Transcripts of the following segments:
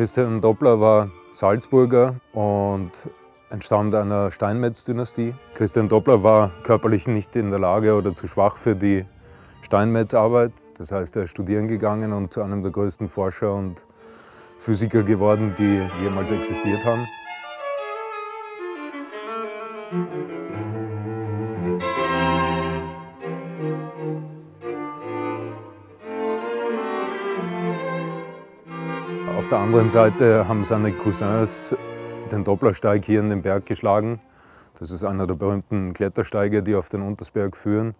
Christian Doppler war Salzburger und entstammt einer Steinmetz-Dynastie. Christian Doppler war körperlich nicht in der Lage oder zu schwach für die Steinmetzarbeit. Das heißt, er ist studieren gegangen und zu einem der größten Forscher und Physiker geworden, die jemals existiert haben. Auf der anderen Seite haben seine Cousins den Dopplersteig hier in den Berg geschlagen. Das ist einer der berühmten Klettersteige, die auf den Untersberg führen.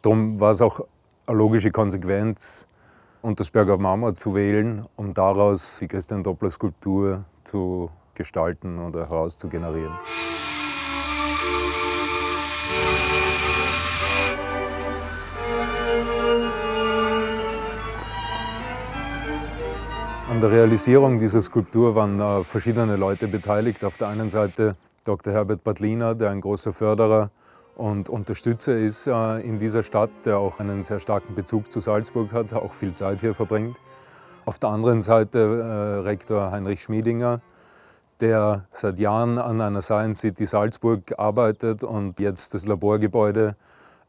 Darum war es auch eine logische Konsequenz, Untersberger Marmor zu wählen, um daraus die Christian Doppler Skulptur zu gestalten oder herauszugenerieren. An der Realisierung dieser Skulptur waren äh, verschiedene Leute beteiligt. Auf der einen Seite Dr. Herbert Badliner, der ein großer Förderer und Unterstützer ist äh, in dieser Stadt, der auch einen sehr starken Bezug zu Salzburg hat, auch viel Zeit hier verbringt. Auf der anderen Seite äh, Rektor Heinrich Schmiedinger, der seit Jahren an einer Science City Salzburg arbeitet und jetzt das Laborgebäude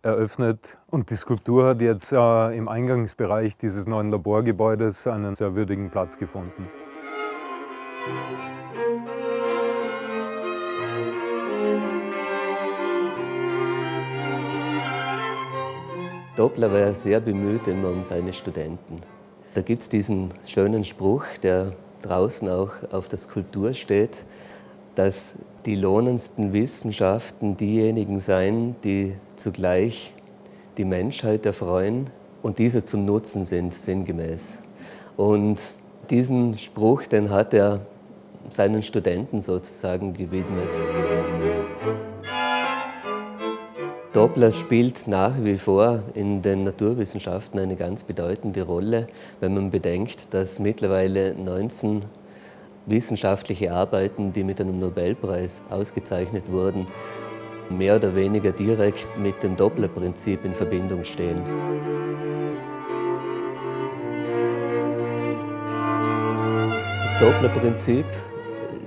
eröffnet. Und die Skulptur hat jetzt äh, im Eingangsbereich dieses neuen Laborgebäudes einen sehr würdigen Platz gefunden. Doppler war ja sehr bemüht immer um seine Studenten. Da gibt es diesen schönen Spruch, der draußen auch auf der Skulptur steht, dass die lohnendsten Wissenschaften diejenigen seien, die zugleich die Menschheit erfreuen und diese zum Nutzen sind, sinngemäß. Und diesen Spruch, den hat er seinen Studenten sozusagen gewidmet. Doppler spielt nach wie vor in den Naturwissenschaften eine ganz bedeutende Rolle, wenn man bedenkt, dass mittlerweile 19 wissenschaftliche Arbeiten, die mit einem Nobelpreis ausgezeichnet wurden, mehr oder weniger direkt mit dem Dopplerprinzip in Verbindung stehen. Das Dopplerprinzip,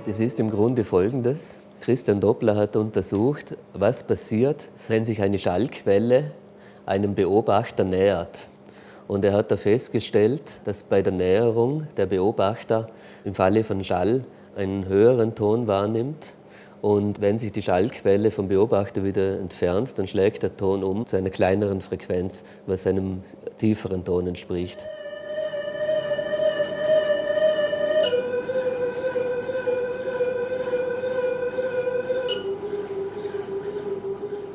das ist im Grunde folgendes. Christian Doppler hat untersucht, was passiert, wenn sich eine Schallquelle einem Beobachter nähert. Und er hat da festgestellt, dass bei der Näherung der Beobachter im Falle von Schall einen höheren Ton wahrnimmt. Und wenn sich die Schallquelle vom Beobachter wieder entfernt, dann schlägt der Ton um zu einer kleineren Frequenz, was einem tieferen Ton entspricht.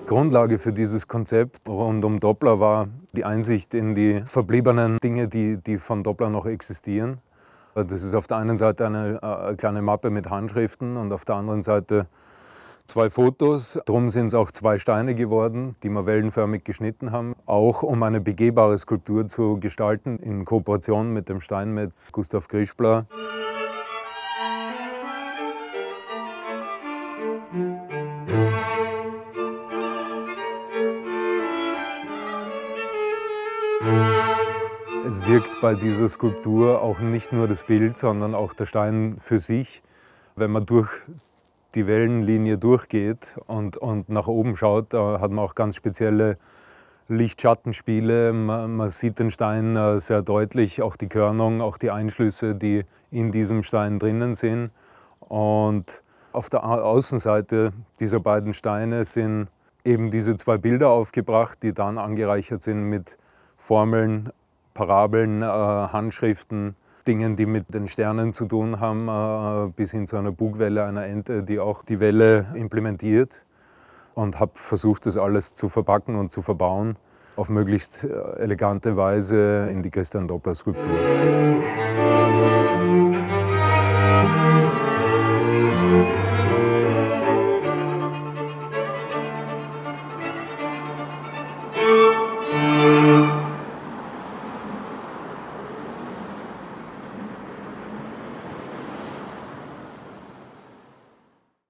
Grundlage für dieses Konzept rund um Doppler war die Einsicht in die verbliebenen Dinge, die, die von Doppler noch existieren. Das ist auf der einen Seite eine, eine kleine Mappe mit Handschriften und auf der anderen Seite zwei Fotos. Drum sind es auch zwei Steine geworden, die wir wellenförmig geschnitten haben. Auch um eine begehbare Skulptur zu gestalten in Kooperation mit dem Steinmetz Gustav Grischbler. Es wirkt bei dieser Skulptur auch nicht nur das Bild, sondern auch der Stein für sich. Wenn man durch die Wellenlinie durchgeht und, und nach oben schaut, da hat man auch ganz spezielle Lichtschattenspiele. Man, man sieht den Stein äh, sehr deutlich, auch die Körnung, auch die Einschlüsse, die in diesem Stein drinnen sind. Und auf der Außenseite dieser beiden Steine sind eben diese zwei Bilder aufgebracht, die dann angereichert sind mit Formeln, Parabeln, äh, Handschriften, Dingen, die mit den Sternen zu tun haben, äh, bis hin zu einer Bugwelle einer Ente, die auch die Welle implementiert. Und habe versucht, das alles zu verpacken und zu verbauen auf möglichst äh, elegante Weise in die Christian Doppler Skulptur.